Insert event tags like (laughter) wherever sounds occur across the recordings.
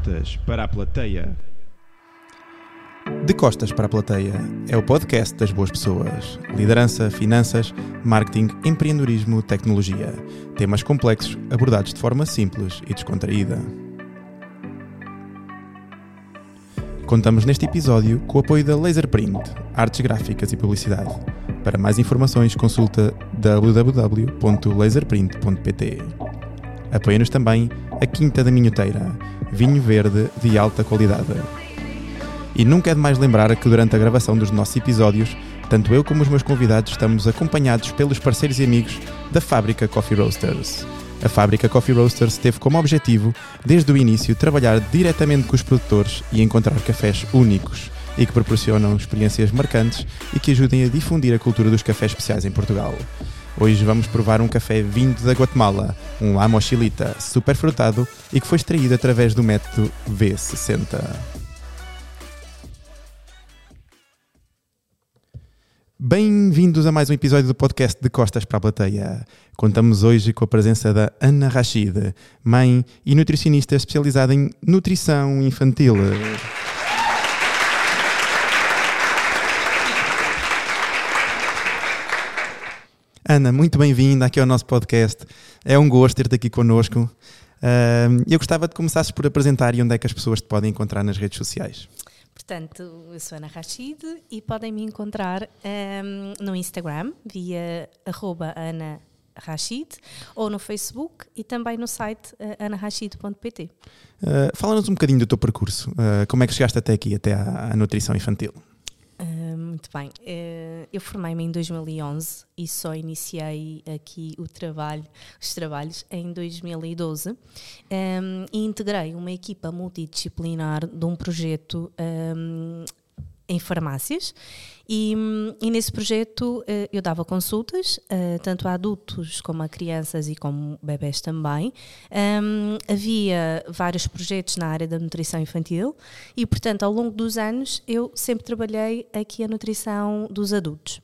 Costas para a plateia. De Costas para a Plateia é o podcast das boas pessoas. Liderança, finanças, marketing, empreendedorismo, tecnologia. Temas complexos abordados de forma simples e descontraída. Contamos neste episódio com o apoio da Laserprint, artes gráficas e publicidade. Para mais informações, consulta www.laserprint.pt. Apoia-nos também a Quinta da Minhoteira, vinho verde de alta qualidade. E nunca é demais lembrar que durante a gravação dos nossos episódios, tanto eu como os meus convidados estamos acompanhados pelos parceiros e amigos da Fábrica Coffee Roasters. A Fábrica Coffee Roasters teve como objetivo, desde o início, trabalhar diretamente com os produtores e encontrar cafés únicos e que proporcionam experiências marcantes e que ajudem a difundir a cultura dos cafés especiais em Portugal. Hoje vamos provar um café vindo da Guatemala, um La Mochilita, super frutado e que foi extraído através do método V60. Bem-vindos a mais um episódio do podcast de Costas para a Plateia. Contamos hoje com a presença da Ana Rachid, mãe e nutricionista especializada em nutrição infantil. Ana, muito bem-vinda aqui ao nosso podcast. É um gosto ter-te aqui connosco. Eu gostava de começarses por apresentar e onde é que as pessoas te podem encontrar nas redes sociais. Portanto, eu sou Ana Rachid e podem me encontrar um, no Instagram via arroba Ana Rachid ou no Facebook e também no site uh, anarachid.pt. Uh, Fala-nos um bocadinho do teu percurso. Uh, como é que chegaste até aqui, até à, à nutrição infantil? Muito bem. Uh, eu formei-me em 2011 e só iniciei aqui o trabalho, os trabalhos em 2012 um, e integrei uma equipa multidisciplinar de um projeto um, em farmácias e, e, nesse projeto uh, eu dava consultas, uh, tanto a adultos como a crianças e como bebés também. Um, havia vários projetos na área da nutrição infantil e, portanto, ao longo dos anos eu sempre trabalhei aqui a nutrição dos adultos.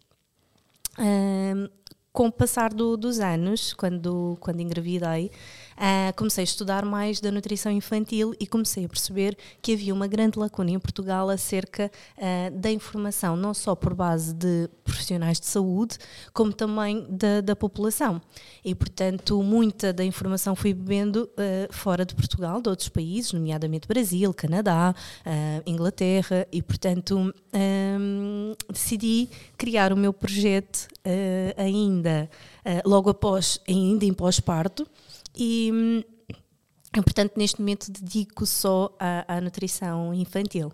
Um, com o passar do, dos anos, quando, quando engravidei, Uh, comecei a estudar mais da nutrição infantil e comecei a perceber que havia uma grande lacuna em Portugal acerca uh, da informação, não só por base de profissionais de saúde, como também da, da população. E, portanto, muita da informação fui bebendo uh, fora de Portugal, de outros países, nomeadamente Brasil, Canadá, Inglaterra, e, portanto, decidi criar o meu projeto ainda logo após, ainda em pós-parto, e, portanto, neste momento dedico só à, à nutrição infantil.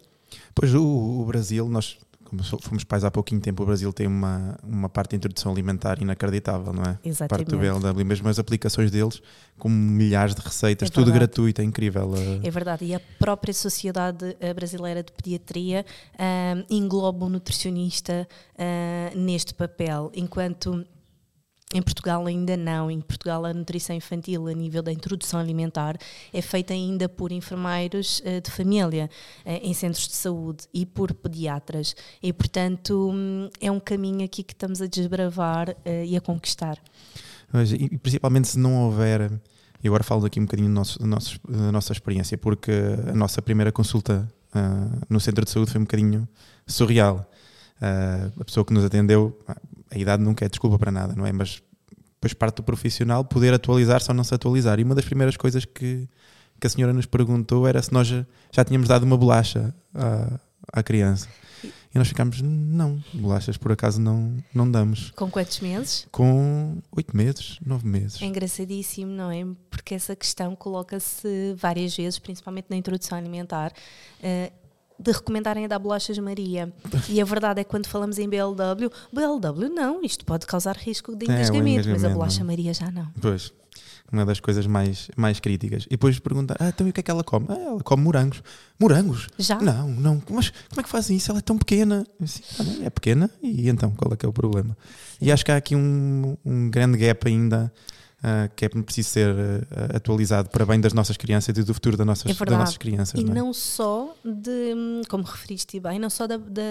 Pois o, o, Brasil, nós como fomos pais há pouquinho tempo, o Brasil tem uma, uma parte de introdução alimentar inacreditável, não é? Exatamente. Parte do BLW, mesmo as aplicações deles, com milhares de receitas, é tudo gratuito, é incrível. É verdade, e a própria Sociedade eh, Brasileira de Pediatria uh, engloba o nutricionista uh, neste papel, enquanto em Portugal ainda não. Em Portugal a nutrição infantil a nível da introdução alimentar é feita ainda por enfermeiros uh, de família uh, em centros de saúde e por pediatras. E portanto um, é um caminho aqui que estamos a desbravar uh, e a conquistar. E principalmente se não houver, e agora falo aqui um bocadinho do nosso, do nosso, da nossa experiência, porque a nossa primeira consulta no centro de saúde foi um bocadinho surreal. a pessoa que nos atendeu a idade nunca é desculpa para nada, não é? Mas depois parte do profissional poder atualizar-se ou não se atualizar. E uma das primeiras coisas que, que a senhora nos perguntou era se nós já, já tínhamos dado uma bolacha à, à criança. E nós ficámos, não, bolachas por acaso não, não damos. Com quantos meses? Com oito meses, nove meses. É engraçadíssimo, não é? Porque essa questão coloca-se várias vezes, principalmente na introdução alimentar. Uh, de recomendarem a dar bolachas Maria. E a verdade é que quando falamos em BLW, BLW não, isto pode causar risco de engasgamento, é, mas a bolacha Maria já não. Pois, uma das coisas mais, mais críticas. E depois perguntar, ah, então e o que é que ela come? Ah, ela come morangos. Morangos? Já? Não, não. Mas como é que fazem isso? Ela é tão pequena. Assim, ah, é pequena e então qual é que é o problema? E acho que há aqui um, um grande gap ainda uh, que é preciso ser uh, atualizado para bem das nossas crianças e do futuro das nossas, é das nossas crianças. E não, é? não, só de, como referiste bem, não só da, da,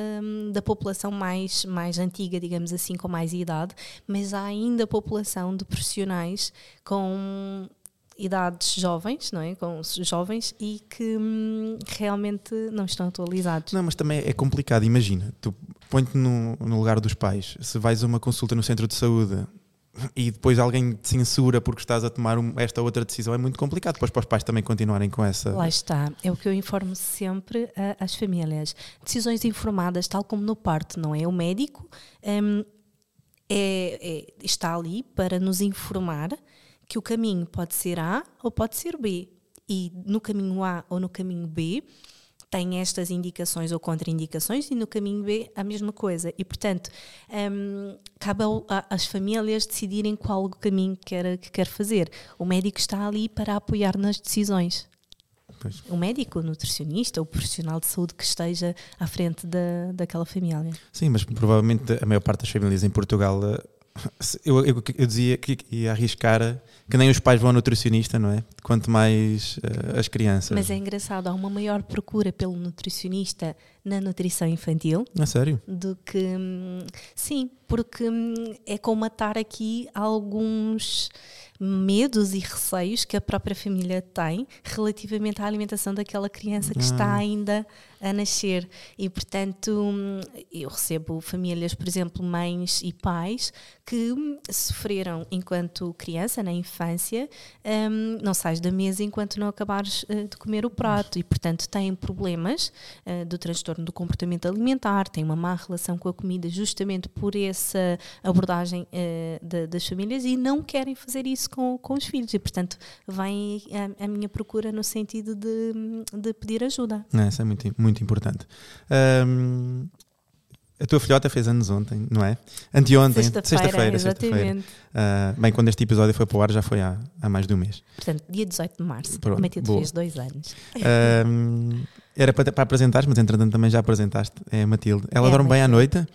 da, população mais, mais antiga, digamos assim, com mais idade, mas há ainda a população de profissionais com idades jovens, não é? Com jovens e que hum, realmente não estão atualizados. Não, mas também é complicado. Imagina, tu põe-te no, no lugar dos pais. Se vais a uma consulta no centro de saúde e depois alguém te censura porque estás a tomar um- esta outra decisão, é muito complicado. Depois para os pais também continuarem com essa. Lá está, é o que eu informo sempre a- às famílias. Decisões informadas, tal como no parto, não é? O médico hum, é- é- está ali para nos informar que o caminho pode ser A ou pode ser B. E no caminho A ou no caminho B tem estas indicações ou contraindicações e no caminho B a mesma coisa. E, portanto, hum, cabe às famílias decidirem qual o caminho que quer, que quer fazer. O médico está ali para apoiar nas decisões Pois. o médico, o nutricionista, o profissional de saúde que esteja à frente da, daquela família. Sim, mas provavelmente a maior parte das famílias em Portugal. Eu, eu, eu dizia que ia arriscar que nem os pais vão ao nutricionista, não é? Quanto mais eh, as crianças. Mas é engraçado, há uma maior procura pelo nutricionista na nutrição infantil A sério? do que. hum, Sim, porque hum, é comatar aqui alguns medos e receios que a própria família tem relativamente à alimentação daquela criança que está ainda a nascer. E, portanto, hum, eu recebo famílias, por exemplo, mães e pais que hum, sofreram enquanto criança, na infância, hum, não sais da mesa enquanto não acabares eh, de comer o prato. E, portanto, têm problemas eh, do transtorno do comportamento alimentar, têm uma má relação com a comida justamente por essa abordagem eh, da- das famílias e não querem fazer isso com, com os filhos. E, portanto, vem a, a minha procura no sentido de, de pedir ajuda. Não, isso é muito, muito importante. Ahm, a tua filhota fez anos ontem, não é? Anteontem, Sexta-feira, sexta-feira. exatamente. Ah, bem, quando este episódio foi para o ar já foi há, há mais de um mês. Portanto, dia 18 de março, Pronto, a Matilde fez dois anos. Era para, para apresentar, mas entretanto também já apresentaste. É a Matilde. Ela É dorme bem à noite?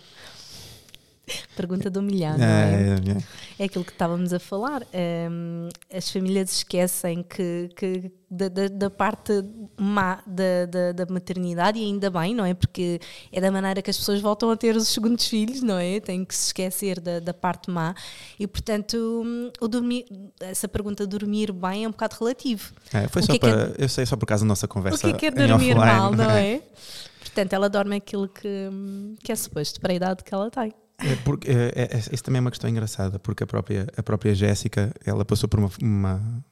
(laughs) Pergunta do milhão, não é? É, é. É aquilo que estávamos a falar. hum, as famílias esquecem que, que da, da- da parte má da, da, da maternidade, e ainda bem, não é? Porque é da maneira que as pessoas voltam a ter os segundos filhos, não é? Tem que se esquecer da, da parte má. E, portanto, hum, o dormir, essa pergunta dormir bem é um bocado relativo. É, foi O só que é que para. Eu sei só por causa da nossa conversa. o que é que é dormir offline. mal, não é? Portanto, ela dorme aquilo que, que é suposto para a idade que ela tem. É porque, é, é- é- isso também é uma questão engraçada, porque a própria, a própria Jéssica, ela passou por uma, uma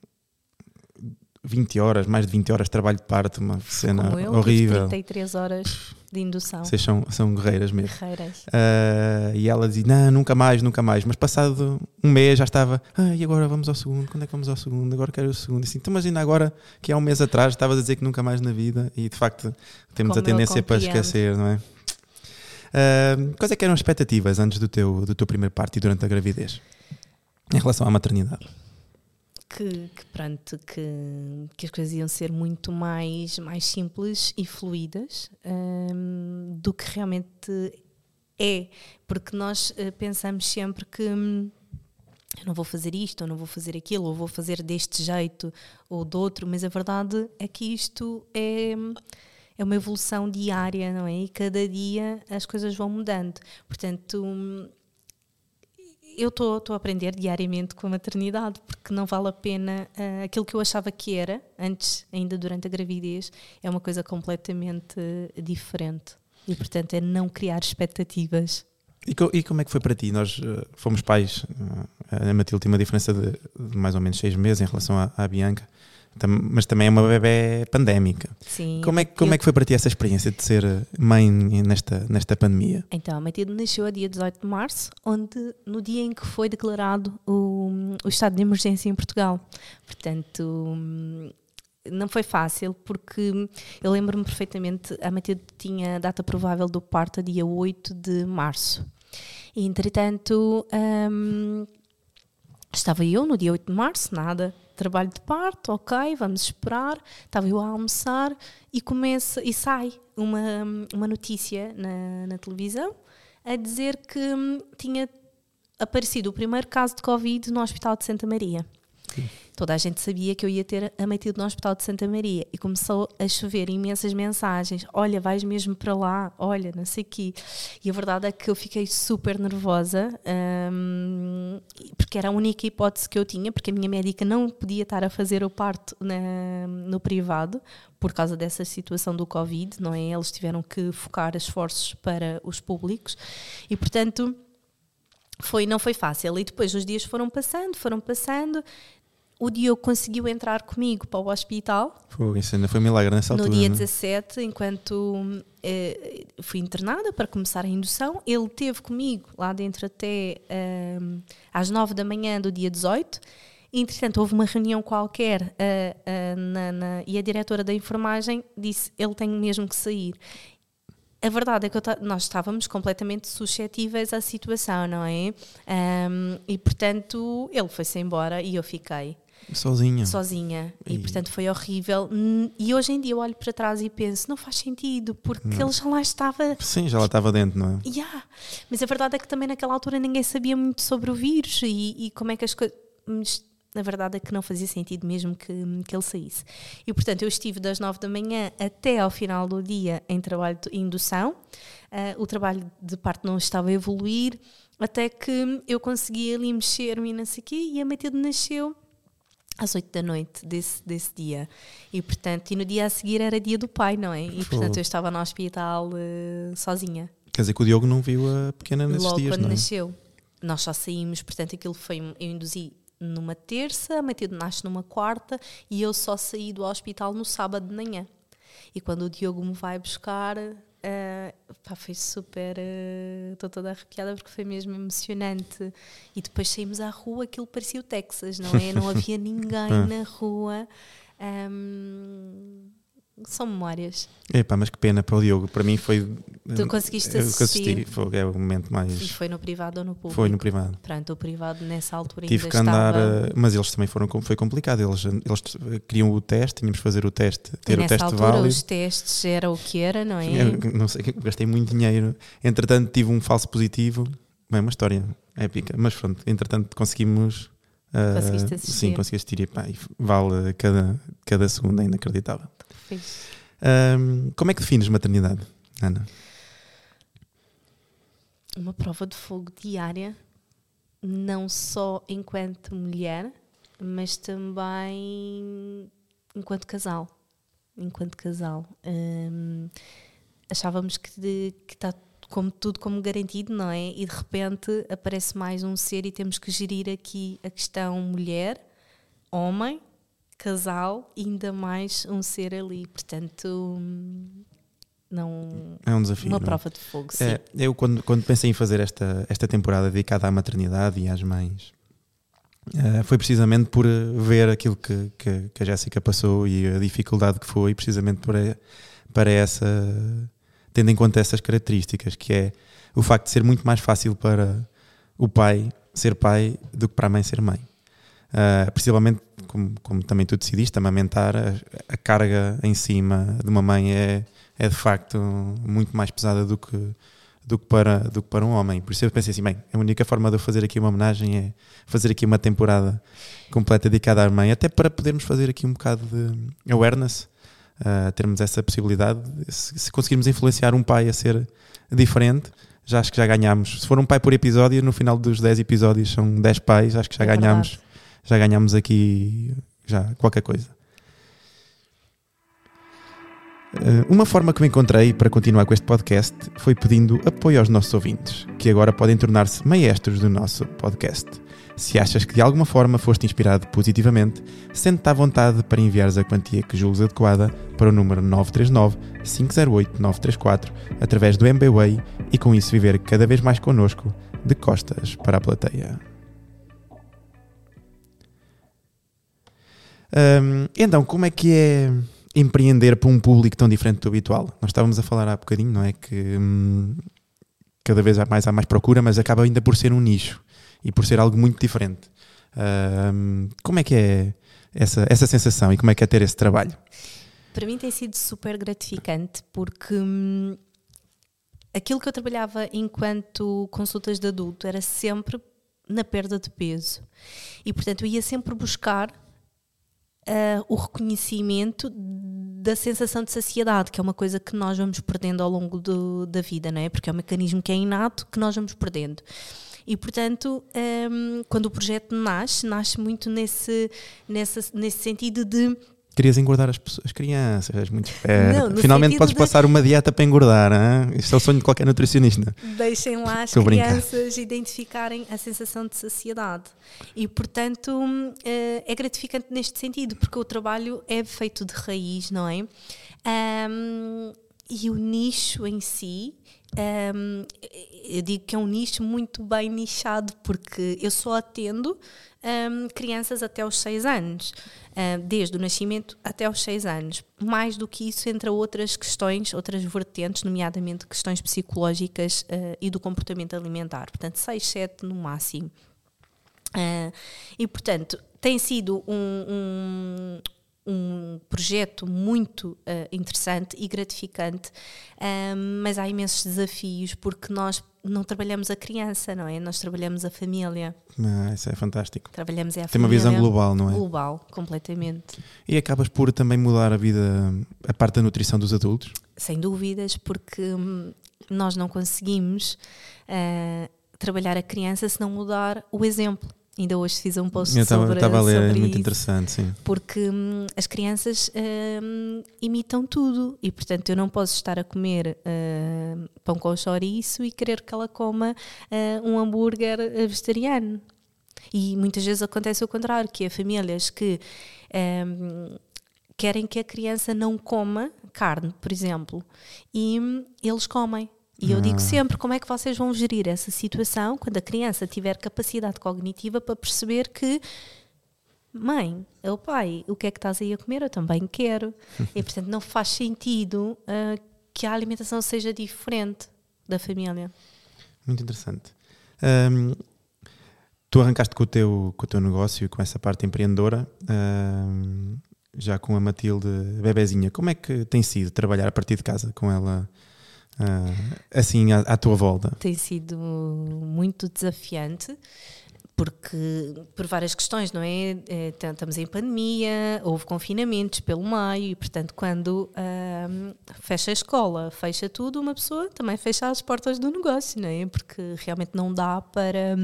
20 horas, mais de 20 horas de trabalho de parto, uma cena Como eu, horrível. 33 horas de indução. Vocês são, são guerreiras mesmo. Guerreiras. Ah, e ela dizia, não, nunca mais, nunca mais. Mas passado um mês já estava, ah, e agora vamos ao segundo, quando é que vamos ao segundo? Agora quero o segundo. E assim, então imagina agora que há um mês atrás estavas a dizer que nunca mais na vida e de facto temos Como a tendência para esquecer, não é? Quais é que eram as expectativas antes do teu, do teu primeiro parto e durante a gravidez? Em relação à maternidade? que, que, pronto, que, que as coisas iam ser muito mais, mais simples e fluídas hum, do que realmente é. Porque nós eh, pensamos sempre que hum, eu não vou fazer isto, ou não vou fazer aquilo, ou vou fazer deste jeito ou do outro, mas a verdade é que isto é. É uma evolução diária, não é? E cada dia as coisas vão mudando. Portanto, eu estou a aprender diariamente com a maternidade, porque não vale a pena ah, aquilo que eu achava que era, antes, ainda durante a gravidez, é uma coisa completamente eh, diferente. E, portanto, é não criar expectativas. E, co- e como é que foi para ti? Nós eh, fomos pais, eh, a Matilde tem uma diferença de, de mais ou menos seis meses em relação à, à Bianca, mas também é uma bebê pandémica. Sim, Como é, que- como é que foi para ti essa experiência de ser mãe nesta, nesta pandemia? Então, a Matilde nasceu a dia 18 de março, onde no dia em que foi declarado o, o estado de emergência em Portugal. Portanto, não foi fácil, porque eu lembro-me perfeitamente, a Matilde tinha a data provável do parto a dia 8 de março. E, entretanto, hum, estava eu no dia 8 de março, nada, trabalho de parto, ok, vamos esperar. Estava eu a almoçar e começa e sai uma, uma notícia na, na televisão a dizer que hum, tinha aparecido o primeiro caso de Covid no Hospital de Santa Maria. que. Toda a gente sabia que eu ia ter a Matilde no Hospital de Santa Maria e começou a chover imensas mensagens. Olha, vais mesmo para lá, olha, não sei o quê. E a verdade é que eu fiquei super nervosa hum, porque era a única hipótese que eu tinha, porque a minha médica não podia estar a fazer o parto na- no privado por causa dessa situação do Covid, não é? Eles tiveram que focar esforços para os públicos e, portanto, foi, não foi fácil. E depois os dias foram passando, foram passando. O Diogo conseguiu entrar comigo para o hospital Foi, isso ainda foi um milagre nessa no altura. dia não é? 17, enquanto eh, fui internada para começar a indução. Ele teve comigo lá dentro até ehm, às 9 da manhã do dia 18. Entretanto, houve uma reunião qualquer eh, eh, na- na- e a diretora da enfermagem disse: ele tem mesmo que sair. A verdade é que nós estávamos completamente suscetíveis à situação, não é? Ahm, e portanto, ele foi-se embora e eu fiquei Sozinha. sozinha. E E- portanto foi horrível. Hum, E hoje em dia eu olho para trás e penso: não faz sentido, porque ele já lá estava. Sim, já lá estava dentro, não é? Yeah. Mas a verdade é que também naquela altura ninguém sabia muito sobre o vírus e, e como é que as coisas. Mas a verdade é que não fazia sentido mesmo que, que ele saísse. E portanto eu estive das nove da manhã até ao final do dia em trabalho de indução. Ah, o trabalho de parte não estava a evoluir, até que eu consegui ali mexer-me e não sei o quê, e a Matilde nasceu às 8 da noite desse, desse dia. E portanto, e no dia a seguir era dia do pai, não é? E portanto eu estava no hospital eh, sozinha. Quer dizer que o Diogo não viu a pequena nesses Logo dias, quando não é? nasceu. Nós só saímos, portanto, aquilo foi. Eu induzi numa terça, a Matilde nasce numa quarta e eu só saí do hospital no sábado de manhã. E quando o Diogo me vai buscar, eh, pá, foi super. Estou toda arrepiada porque foi mesmo emocionante. E depois saímos à rua, aquilo parecia o Texas, não é? Não havia (laughs) ninguém na rua. Ahm, são memórias. Epá, mas que pena para o Diogo. Para mim foi. Tu conseguiste assistir? Foi, é o momento mais. E foi no privado ou no público? Foi no privado. Pronto, o privado nessa altura Tive que andar, estava... eh, mas eles também foram, foi complicado. Eles, eles eh, queriam o teste, tínhamos que fazer o teste, ter o nessa teste altura válido. os testes era o que era, não é? Eu não sei, gastei muito dinheiro. Entretanto, tive um falso positivo. Bem, uma história épica. Mas pronto, entretanto, conseguimos. ah, Conseguiste assistir. Sim, consegui assistir e, pá, e vale cada, cada segundo, é inacreditável. Ahm, como é que defines maternidade, Ana? Uma prova de fogo diária, não só enquanto mulher, mas também enquanto casal. Enquanto casal. Hum, achávamos que está como tudo como garantido, não é? E de repente aparece mais um ser e temos que gerir aqui a questão mulher, homem, casal ainda mais um ser ali. Portanto, não. É um desafio. Uma não é? prova de fogo, sim. É, eu, quando, quando pensei em fazer esta, esta temporada dedicada à maternidade e às mães, eh, foi precisamente por eh, ver aquilo que, que, que a Jéssica passou e a dificuldade que foi, precisamente para, para essa. tendo em conta essas características, que é o facto de ser muito mais fácil para o pai ser pai do que para a mãe ser mãe. Uh, principalmente, como, como também tu decidiste, amamentar, a, a carga em cima de uma mãe é, é de facto muito mais pesada do que, do, que para, do que para um homem. Por isso eu pensei assim: bem, a única forma de eu fazer aqui uma homenagem é fazer aqui uma temporada completa dedicada à mãe, até para podermos fazer aqui um bocado de awareness, uh, termos essa possibilidade. Se, se conseguirmos influenciar um pai a ser diferente, já acho que já ganhámos. Se for um pai por episódio, no final dos 10 episódios são 10 pais, acho que já É ganhámos. Já ganhámos aqui já qualquer coisa. Eh, Uma forma que eu encontrei para continuar com este podcast foi pedindo apoio aos nossos ouvintes, que agora podem tornar-se maestros do nosso podcast. Se achas que de alguma forma foste inspirado positivamente, sente-te à vontade para enviares a quantia que julgues adequada para o número 939 508 934 através do MBWay e com isso viver cada vez mais connosco de costas para a plateia. Hum, então, como é que é empreender para um público tão diferente do habitual? Nós estávamos a falar há bocadinho, não é? Que hum, cada vez há mais, há mais procura, mas acaba ainda por ser um nicho e por ser algo muito diferente. Hum, como é que é essa, essa sensação e como é que é ter esse trabalho? Para mim tem sido super gratificante porque hum, aquilo que eu trabalhava enquanto consultas de adulto era sempre na perda de peso. E, portanto, eu ia sempre buscar uh, o reconhecimento da sensação de saciedade, que é uma coisa que nós vamos perdendo ao longo do, da vida, não é? Porque é um mecanismo que é inato que nós vamos perdendo. E, portanto, um, quando o projeto nasce, nasce muito nesse, nesse, nesse sentido de Querias engordar as, as crianças, és muito esperto. Finalmente podes de... passar uma dieta para engordar. Hein? Isto é o sonho de qualquer nutricionista. Deixem lá as crianças identificarem a sensação de saciedade. E, portanto, eh, é gratificante neste sentido, porque o trabalho é feito de raiz, não é? Um, e o nicho em si um, eu digo que é um nicho muito bem nichado, porque eu só atendo um, crianças até os 6 anos, um, desde o nascimento até os 6 anos. Mais do que isso, entre outras questões, outras vertentes, nomeadamente questões psicológicas uh, e do comportamento alimentar. Portanto, 6, 7 no máximo. Uh, e, portanto, tem sido um, um, projeto muito uh, interessante e gratificante, um, mas há imensos desafios porque nós não trabalhamos a criança, não é? Nós trabalhamos a família. Ah, isso é fantástico. Trabalhamos é a Tem família. Tem uma visão global, não é? Global, completamente. E acabas por também mudar a vida, a parte da nutrição dos adultos? Sem dúvidas, porque hum, nós não conseguimos uh, trabalhar a criança se não mudar o exemplo. Ainda hoje fiz um post eu sobre, estava a ler, sobre é muito isso, interessante, sim. Porque hum, as crianças hum, imitam tudo e, portanto, eu não posso estar a comer hum, pão com chouriço e querer que ela coma hum, um hambúrguer vegetariano. E muitas vezes acontece o contrário, que é famílias que hum, querem que a criança não coma carne, por exemplo, e hum, eles comem. E eu digo ah. sempre como é que vocês vão gerir essa situação quando a criança tiver capacidade cognitiva para perceber que mãe, é o pai, o que é que estás aí a comer? Eu também quero. e portanto não faz sentido uh, que a alimentação seja diferente da família. Muito interessante. Um, tu arrancaste com o, teu, com o teu negócio e com essa parte empreendedora, um, já com a Matilde bebezinha. Como é que tem sido trabalhar a partir de casa com ela? Uh, assim à, à, tua volta? Tem sido muito desafiante. Porque, por várias questões, não é? é estamos em pandemia, houve confinamentos pelo meio, e, portanto, quando uh, fecha a escola, fecha tudo, uma pessoa também fecha as portas do negócio, não é? Porque realmente não dá para,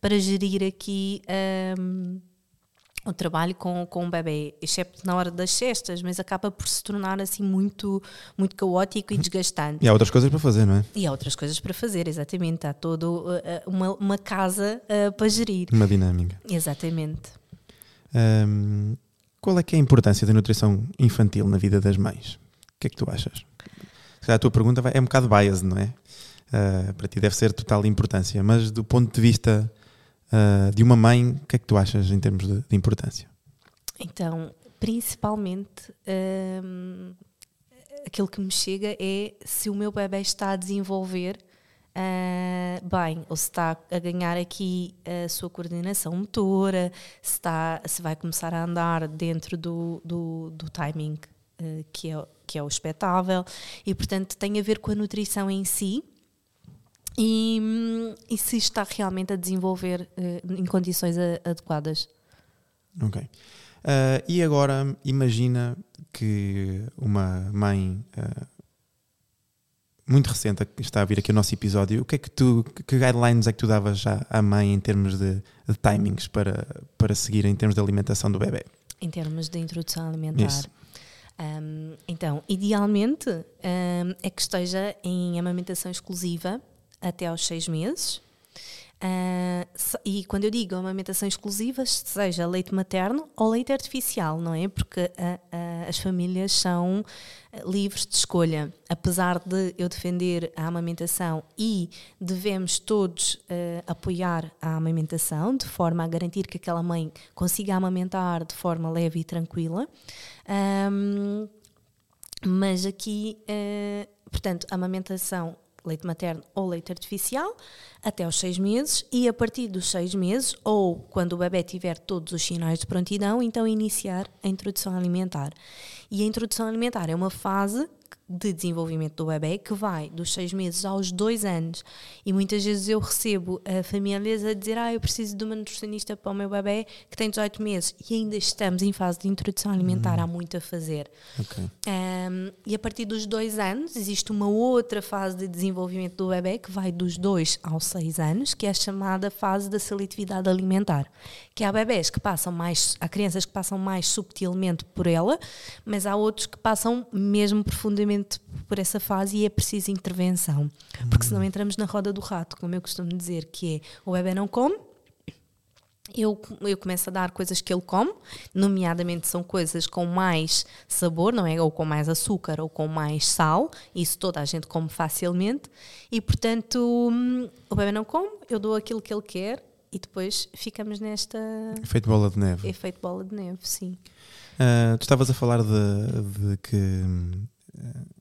para gerir aqui. Uh, o trabalho com, com o bebê, excepto na hora das cestas, mas acaba por se tornar assim muito, muito caótico e desgastante. E há outras coisas para fazer, não é? E há outras coisas para fazer, exatamente. Há toda uh, uh, uma, uma casa uh, para gerir. Uma dinâmica. Exatamente. Um, qual é que é a importância da nutrição infantil na vida das mães? O que é que tu achas? A tua pergunta é um bocado biased, não é? Uh, para ti deve ser total importância, mas do ponto de vista uh, de uma mãe, o que é que tu achas em termos de, de importância? Então, principalmente, aquilo que me chega é se o meu bebê está a desenvolver uh, bem, ou se está a ganhar aqui a sua coordenação motora, se, está, se vai começar a andar dentro do, do, do timing uh, que, é, que é o expectável, e portanto tem a ver com a nutrição em si e, e se está realmente a desenvolver uh, em condições a, adequadas. Ok. Uh, e agora imagina que uma mãe uh, muito recente que está a vir aqui o nosso episódio, o que é que tu, que guidelines é que tu davas já à mãe em termos de, de timings para, para seguir em termos de alimentação do bebê? Em termos de introdução alimentar. Um, então, idealmente um, é que esteja em amamentação exclusiva até aos seis meses. Uh, e quando eu digo amamentação exclusiva, seja leite materno ou leite artificial, não é? Porque uh, uh, as famílias são livres de escolha. Apesar de eu defender a amamentação e devemos todos apoiar a amamentação de forma a garantir que aquela mãe consiga amamentar de forma leve e tranquila. Um, mas aqui, portanto, amamentação leite materno ou leite artificial, até aos seis meses, e a partir dos seis meses, ou quando o bebê tiver todos os sinais de prontidão, então iniciar a introdução alimentar. E a introdução alimentar é uma fase de desenvolvimento do bebê que vai dos seis meses aos dois anos. E muitas vezes eu recebo uh, famílias a dizer: Ah, eu preciso de uma nutricionista para o meu bebê que tem 18 meses e ainda estamos em fase de introdução alimentar, há muito a fazer. Ok. Um, e a partir dos dois anos existe uma outra fase de desenvolvimento do bebê que vai dos dois aos seis anos, que é a chamada fase da seletividade alimentar. Que há bebés que passam mais, há crianças que passam mais subtilmente por ela, mas há outros que passam mesmo profundamente por essa fase e é preciso intervenção. Porque senão entramos na roda do rato, como eu costumo dizer, que é o bebê não come, eu, eu começo a dar coisas que ele come, nomeadamente são coisas com mais sabor, não é? Ou com mais açúcar ou com mais sal, isso toda a gente come facilmente, e portanto hum, o bebê não come, eu dou aquilo que ele quer e depois ficamos nesta Efeito bola de neve. efeito bola de neve, sim. Ah, tu estavas a falar de, de que hum,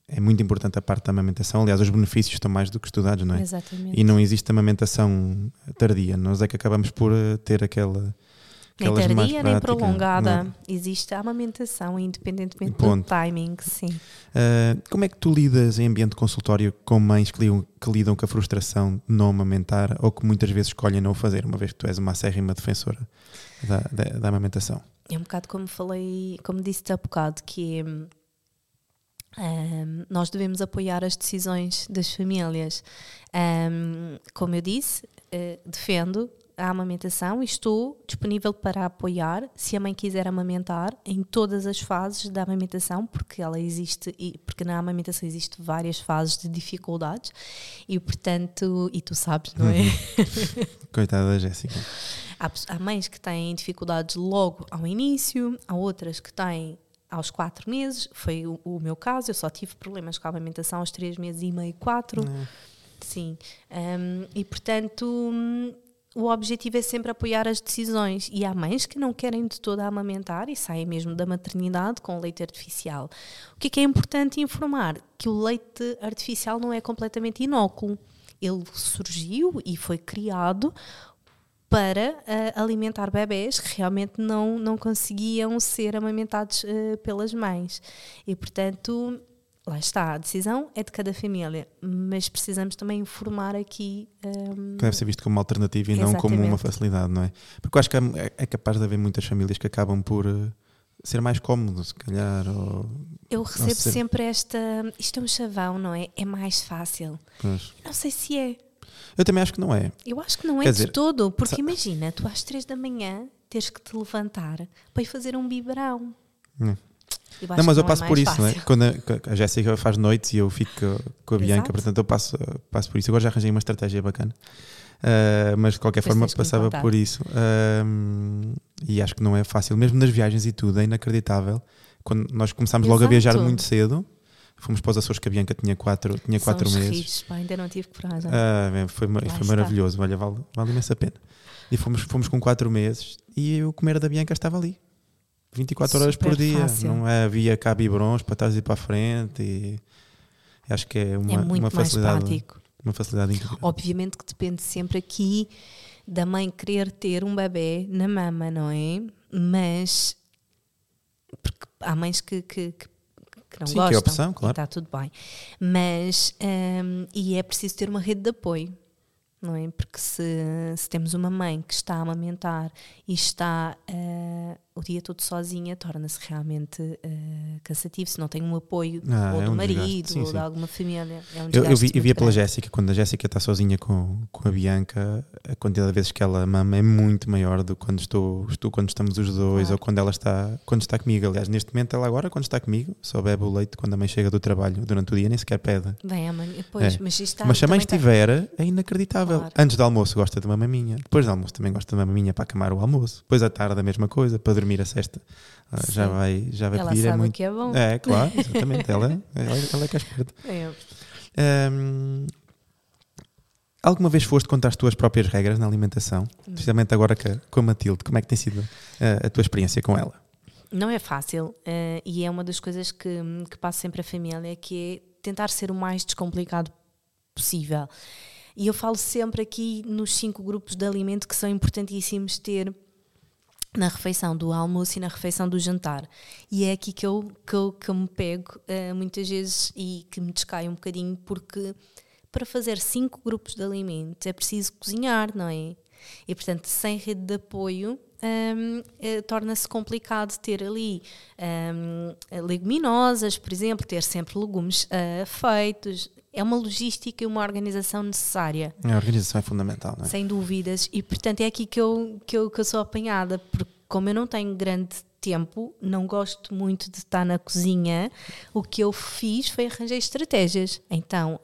é muito importante a parte da amamentação. Aliás, os benefícios estão mais do que estudados, não é? Exatamente. E não existe amamentação tardia. Nós é que acabamos por eh, ter aquela. nem tardia nem prolongada. não é? Existe a amamentação, independentemente Ponto. do timing, sim. Ah, como é que tu lidas em ambiente consultório com mães que lidam, que lidam com a frustração de não amamentar ou que muitas vezes escolhem não o fazer, uma vez que tu és uma acérrima defensora da, da, da amamentação? É um bocado como falei, como disse há bocado, que é, hum, nós devemos apoiar as decisões das famílias. Hum, como eu disse, eh, defendo a amamentação e estou disponível para apoiar se a mãe quiser amamentar em todas as fases da amamentação, porque ela existe e porque na amamentação existe várias fases de dificuldades e portanto, e tu sabes, não é? (laughs) Coitada da Jéssica. Há, há mães que têm dificuldades logo ao início, há outras que têm aos quatro meses. Foi o, o meu caso, eu só tive problemas com a amamentação aos três meses e meio, quatro. Sim. Hum, e portanto, hum, o objetivo é sempre apoiar as decisões. E há mães que não querem de toda amamentar e saem mesmo da maternidade com leite artificial. O que é que é importante informar? Que o leite artificial não é completamente inóculo. Ele surgiu e foi criado para ah, alimentar bebés que realmente não, não conseguiam ser amamentados ah, pelas mães. E, portanto, lá está, a decisão é de cada família, mas precisamos também informar aqui. ahm, Que deve ser visto como uma alternativa e não como uma Exatamente. facilidade, não é? Porque eu acho que é, é capaz de haver muitas famílias que acabam por eh, ser mais cómodo, se calhar, ou eu recebo sempre esta. Isto é um chavão, não é? É mais fácil. pois. Não sei se é. Eu também acho que não é. Eu acho que não é Quer de dizer, todo, porque imagina, tu às três da manhã tens que te levantar para ir fazer um biberão. Hum. Não, mas eu passo é por isso, não é? fácil. Quando a, a Jéssica faz noites e eu fico com a Bianca, Exato. portanto eu passo, passo por isso. Agora já arranjei uma estratégia bacana. Ah, mas de qualquer forma passava por isso. Ahm, e acho que não é fácil, mesmo nas viagens e tudo, é inacreditável. Quando nós começámos logo a viajar Exato. muito cedo, fomos para os Açores que a Bianca tinha quatro, tinha São quatro meses. pá, ainda não tive coragem. Ah, foi, Lá foi está. maravilhoso, olha, vale, vale imensa pena. E fomos, fomos com 4 meses e o comer da Bianca estava ali. 24 horas por Super dia. fácil. Não havia cá biberons para trás e para a frente. E acho que é uma, é muito uma mais facilidade. prático. Uma facilidade incrível. Obviamente que depende sempre aqui da mãe querer ter um bebê na mama, não é? Mas porque há mães que, que, que- que não Sim, que é gostam. opção, claro. Está tudo bem. Mas hum, e é preciso ter uma rede de apoio. Não é? Porque se, se temos uma mãe que está a amamentar e está eh, o dia todo sozinha, torna-se realmente eh, cansativo. Se não tem um apoio Ah, ou é do um marido Sim, ou sim. de alguma família. É um Eu, eu vi, eu via pela. Jéssica, quando a Jéssica está sozinha com, com a Bianca, a quantidade de vezes que ela mama é muito maior do que quando, estou, estou, quando estamos os dois Claro. ou quando ela está, quando está comigo. Aliás, neste momento, ela agora, quando está comigo, só bebe o leite quando a mãe chega do trabalho durante o dia, nem sequer pede. Bem, a mãe, pois, É. mas está, Mas se a mãe está- estiver, é inacreditável. Claro. Antes do almoço gosta de uma maminha, depois do almoço também gosta de uma maminha para acamar o almoço. Depois à tarde a mesma coisa, para dormir a sexta. Ah, já vai, já vai Ela pedir. sabe é muito... que é bom. É, claro, (laughs) exatamente. ela, ela, ela é que é esperta. É. Hum, alguma vez foste contra as tuas próprias regras na alimentação? Especialmente agora que- com a Matilde, como é que tem sido ah, a tua experiência com ela? Não é fácil eh, e é uma das coisas que, que passo sempre à família, que é tentar ser o mais descomplicado possível. E eu falo sempre aqui nos cinco grupos de alimento que são importantíssimos ter na refeição do almoço e na refeição do jantar. E é aqui que eu, que eu, que eu me pego uh, muitas vezes e que me descai um bocadinho, porque para fazer cinco grupos de alimentos é preciso cozinhar, não é? E portanto, sem rede de apoio, um, eh, torna-se complicado ter ali um, leguminosas, por exemplo, ter sempre legumes uh, feitos. É uma logística e uma organização necessária. A organização é fundamental, não é? Sem dúvidas. E portanto é aqui que eu, que eu, que eu sou apanhada, porque como eu não tenho grande tempo, não gosto muito de estar na cozinha, o que eu fiz foi arranjar estratégias. Então,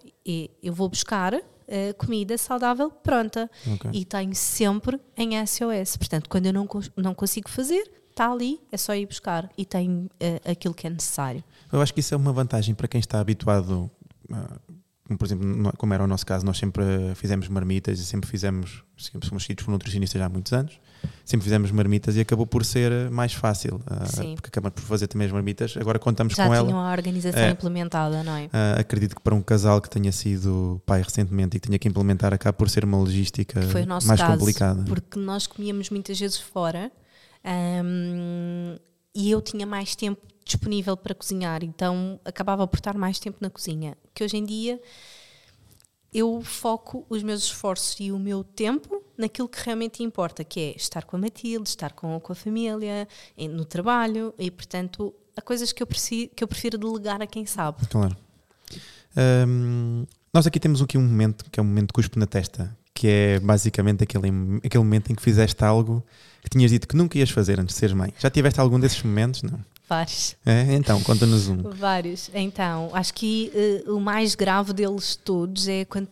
eu vou buscar uh, comida saudável pronta. Okay. E tenho sempre em SOS. Portanto, quando eu não, não consigo fazer, está ali, é só ir buscar e tenho uh, aquilo que é necessário. Eu acho que isso é uma vantagem para quem está habituado. Uh, por exemplo, como era o nosso caso, nós sempre fizemos marmitas e sempre fizemos, somos seguidos por nutricionistas já há muitos anos, sempre fizemos marmitas e acabou por ser mais fácil, uh, porque acabamos por fazer também as marmitas. Agora contamos Já com ela. Já tinham a organização é, implementada, não é? Uh, acredito que para um casal que tenha sido pai recentemente e que tenha que implementar, acaba por ser uma logística mais caso, complicada. Porque nós comíamos muitas vezes fora e eu tinha mais tempo disponível para cozinhar, então acabava por estar mais tempo na cozinha. Que hoje em dia eu foco os meus esforços e o meu tempo naquilo que realmente importa, que é estar com a Matilde, estar com, com a família, no trabalho e, portanto, há coisas que eu, prefiro, que eu prefiro delegar a quem sabe. Claro. Um, nós aqui temos aqui um momento que é um momento de cuspo na testa, que é basicamente aquele, aquele momento em que fizeste algo que tinhas dito que nunca ias fazer antes de seres mãe. Já tiveste algum desses momentos? Não. Vários. É? Então, conta-nos um. Vários. Então, acho que uh, o mais grave deles todos é quando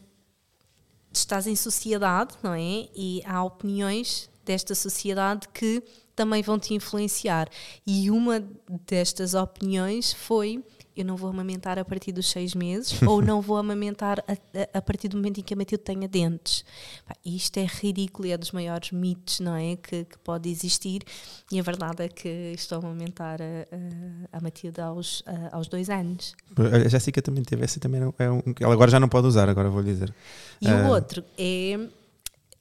estás em sociedade, não é? E há opiniões desta sociedade que também vão te influenciar. E uma destas opiniões foi eu não vou amamentar a partir dos seis meses (laughs) ou não vou amamentar a, a, a, partir do momento em que a Matilde tenha dentes. isto é ridículo e é dos maiores mitos não é? que, que pode existir e a verdade é que estou a amamentar a, a, Matilde aos, aos dois anos. A Jéssica também teve essa, também é um, ela agora já não pode usar, agora vou dizer. E uh, o outro é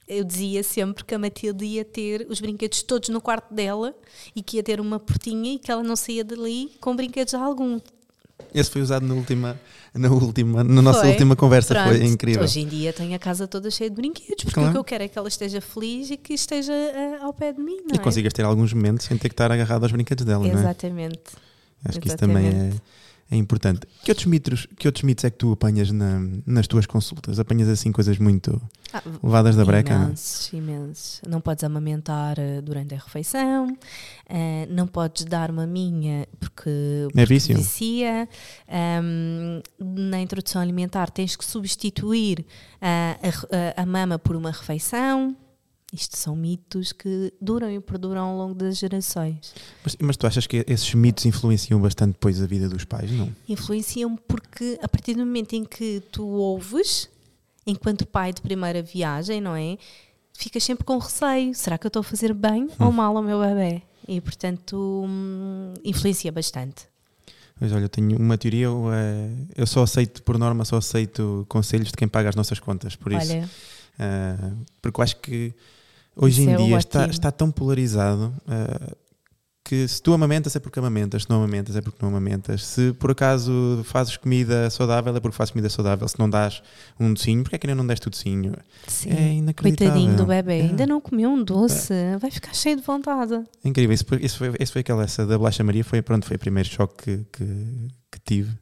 eu dizia sempre que a Matilde ia ter os brinquedos todos no quarto dela e que ia ter uma portinha e que ela não saía dali com brinquedos algum. Esse foi usado na última, na, última, na nossa foi. última conversa, Pronto. foi incrível. Hoje em dia tenho a casa toda cheia de brinquedos, porque claro. o que eu quero é que ela esteja feliz e que esteja uh, ao pé de mim. e é? consigas ter alguns momentos sem ter que estar agarrado aos brinquedos dela, Exatamente. não é? Acho Exatamente. que isso também é é importante. Que outros mitos, que outros mitos é que tu apanhas na, nas tuas consultas? Apanhas assim coisas muito ah, levadas da breca? Imensos, não? imensos. Não podes amamentar eh, durante a refeição, uh, não podes dar maminha porque, porque é vício. vicia. Um, na introdução alimentar tens que substituir uh, a, a mama por uma refeição. Isto são mitos que duram e perduram ao longo das gerações. Mas, mas, tu achas que esses mitos influenciam bastante depois a vida dos pais, não? Influenciam porque a partir do momento em que tu ouves, enquanto pai de primeira viagem, não é? Ficas sempre com receio. Será que eu estou a fazer bem hum. ou mal ao meu bebê? E portanto hum, influencia bastante. Mas olha, eu tenho uma teoria, eu, é, eu só aceito, por norma, só aceito conselhos de quem paga as nossas contas, por isso. Olha. Uh, porque eu acho que hoje Isso em é dia está, está tão polarizado uh, que se tu amamentas é porque amamentas, se não amamentas é porque não amamentas. Se por acaso fazes comida saudável é porque fazes comida saudável. Se não dás um docinho, porque é que ainda não deste o docinho? Sim. É inacreditável. Coitadinho do bebê, é. ainda não comeu um doce, é. vai ficar cheio de vontade. Incrível, isso, isso, foi, isso foi aquela, essa da Bolacha Maria, foi, pronto, foi o primeiro choque que, que, que tive.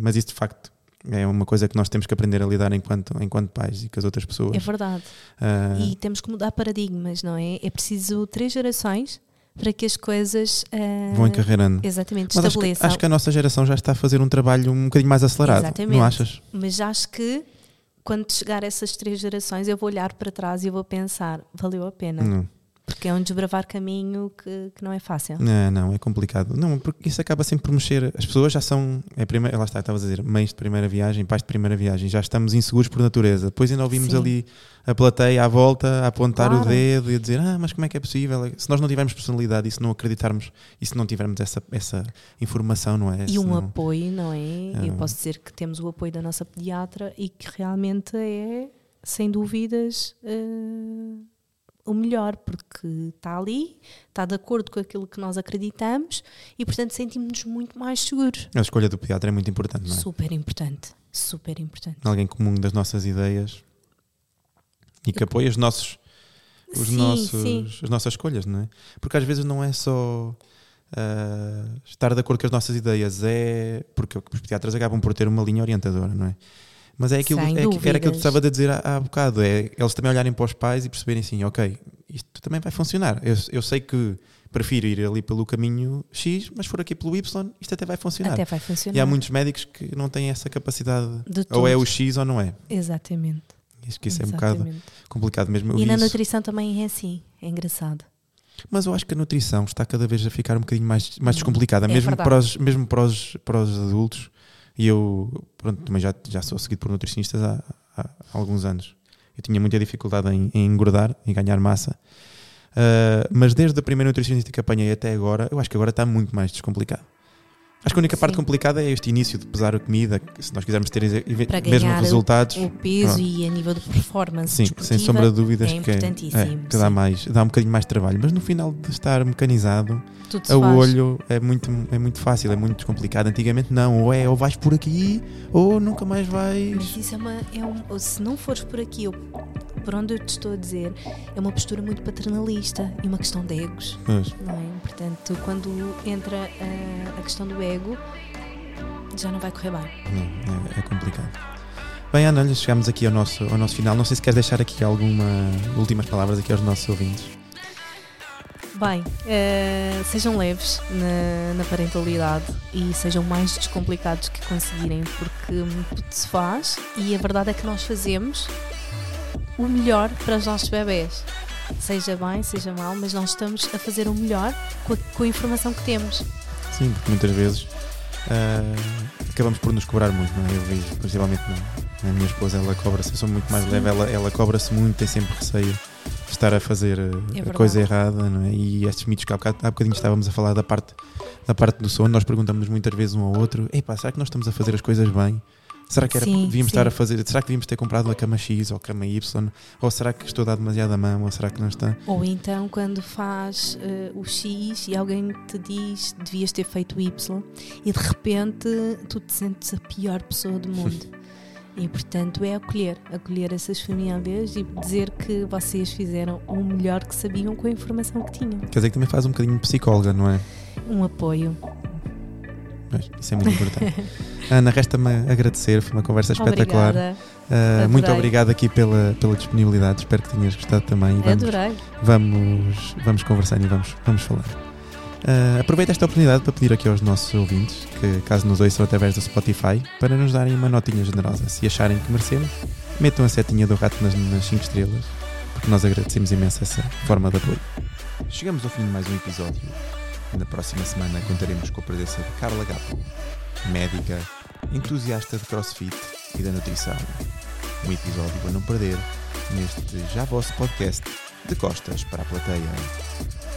mas isso de facto é uma coisa que nós temos que aprender a lidar enquanto, enquanto pais e com as outras pessoas. É verdade. Uh, e temos que mudar paradigmas, não é? É preciso três gerações para que as coisas uh, vão encarreirando. Exatamente, Mas estabeleçam. Acho que, acho que, a nossa geração já está a fazer um trabalho um bocadinho mais acelerado. Exatamente. Não achas? Mas acho que quando chegar essas três gerações eu vou olhar para trás e vou pensar, valeu a pena. Não. Porque é um desbravar caminho que, que não é fácil. Não, não, é complicado. Não, porque isso acaba sempre por mexer. As pessoas já são, é primeira, lá está, estavas a dizer, mães de primeira viagem, pais de primeira viagem, já estamos inseguros por natureza. Depois ainda ouvimos Sim. ali a plateia à volta a apontar claro. o dedo e a dizer, ah, mas como é que é possível? Se nós não tivermos personalidade e se não acreditarmos e se não tivermos essa, essa informação, não é? E um apoio, não é? é? Eu posso dizer que temos o apoio da nossa pediatra e que realmente é, sem dúvidas. Uh o melhor, porque está ali, está de acordo com aquilo que nós acreditamos e, portanto, sentimos-nos muito mais seguros. A escolha do pediatra é muito importante, não é? Super importante, super importante. Alguém comum das nossas ideias e que apoia os nossos, os Sim, nossos, sim. as nossas escolhas, não é? Porque às vezes não é só ah, estar de acordo com as nossas ideias, é porque os pediatras acabam por ter uma linha orientadora, não é? Mas é aquilo, Sem é, que- era aquilo que dúvidas. estava a dizer há, há bocado, é eles também olharem para os pais e perceberem assim, ok, isto também vai funcionar. Eu, eu sei que prefiro ir ali pelo caminho X, mas se for aqui pelo Y, isto até vai funcionar. Até vai funcionar. E há muitos médicos que não têm essa capacidade, De ou é o X ou não é. Exatamente. Acho que isso é um bocado Exatamente. complicado mesmo. Eu E na isso. nutrição também é assim, é engraçado. Mas eu acho que a nutrição está cada vez a ficar um bocadinho mais, mais descomplicada, É mesmo, verdade. para os, mesmo para os, para os adultos. E eu pronto, também já, já sou seguido por nutricionistas há, há alguns anos. Eu tinha muita dificuldade em, em engordar, em ganhar massa. Ah, mas desde a primeira nutricionista que apanhei até agora, eu acho que agora está muito mais descomplicado. Acho que a única parte Sim. complicada é este início de pesar a comida, se nós quisermos ter exe- Para mesmo ganhar o- resultados. O peso Pronto. e a nível de performance Sim, sem sombra de dúvidas é que, importantíssimo, é, que dá, mais, dá um bocadinho mais de trabalho. Mas no final de estar mecanizado, tudo a olho é muito, é muito fácil, é muito descomplicado. Antigamente não, ou é ou vais por aqui ou nunca mais vais. Mas isso é uma. É um, se não fores por aqui ou por onde eu te estou a dizer, é uma postura muito paternalista e uma questão de egos. Pois. Não é? Portanto, quando entra a, a questão do ego, já não vai correr bem. Não, é, é complicado. Bem, Ana, olha, chegamos aqui ao nosso, ao nosso final. Não sei se queres deixar aqui alguma últimas palavras aqui aos nossos ouvintes. Bem, eh, sejam leves na, na parentalidade e sejam mais descomplicados que conseguirem, porque se faz e a verdade é que nós fazemos o melhor para os nossos bebés. Seja bem, seja mal, mas nós estamos a fazer o melhor com a, com a informação que temos. Sim, porque muitas vezes ah, acabamos por nos cobrar muito, não é? Eu vejo, principalmente na, na minha esposa, ela cobra-se, eu sou muito mais Sim. leve, ela, ela cobra-se muito, tem sempre receio de estar a fazer ah, É a coisa errada, não é? E estes mitos que há, bocado, há bocadinho estávamos a falar da parte, da parte do sono, nós perguntamos muitas vezes um ao outro: Epá, será que nós estamos a fazer as coisas bem? Será que era, Sim, devíamos sim. estar a fazer? Será que devíamos ter comprado uma cama X ou cama Y? Ou será que estou a dar demasiada mão? Ou será que não está? Ou então quando faz eh, o X e alguém te diz devias ter feito o Y e de repente tu te sentes a pior pessoa do mundo. (laughs) E portanto é acolher, acolher essas famílias e dizer que vocês fizeram o melhor que sabiam com a informação que tinham. Quer dizer que também faz um bocadinho de psicóloga, não é? Um apoio. Isso é muito importante. (laughs) Ana, resta-me agradecer, foi uma conversa espetacular. Uh, muito obrigado aqui pela, pela disponibilidade, espero que tenhas gostado também. E Vamos, Adorei. vamos, vamos conversando e vamos, vamos falar. Uh, aproveito esta oportunidade para pedir aqui aos nossos ouvintes, que caso nos ouçam através do Spotify, para nos darem uma notinha generosa. Se acharem que merecemos, metam a setinha do rato nas 5 estrelas, porque nós agradecemos imenso essa forma de apoio. Chegamos ao fim de mais um episódio. Na próxima semana contaremos com a presença de Carla Gapo, médica, entusiasta de crossfit e da nutrição. Um episódio a não perder neste já vosso podcast de costas para a plateia.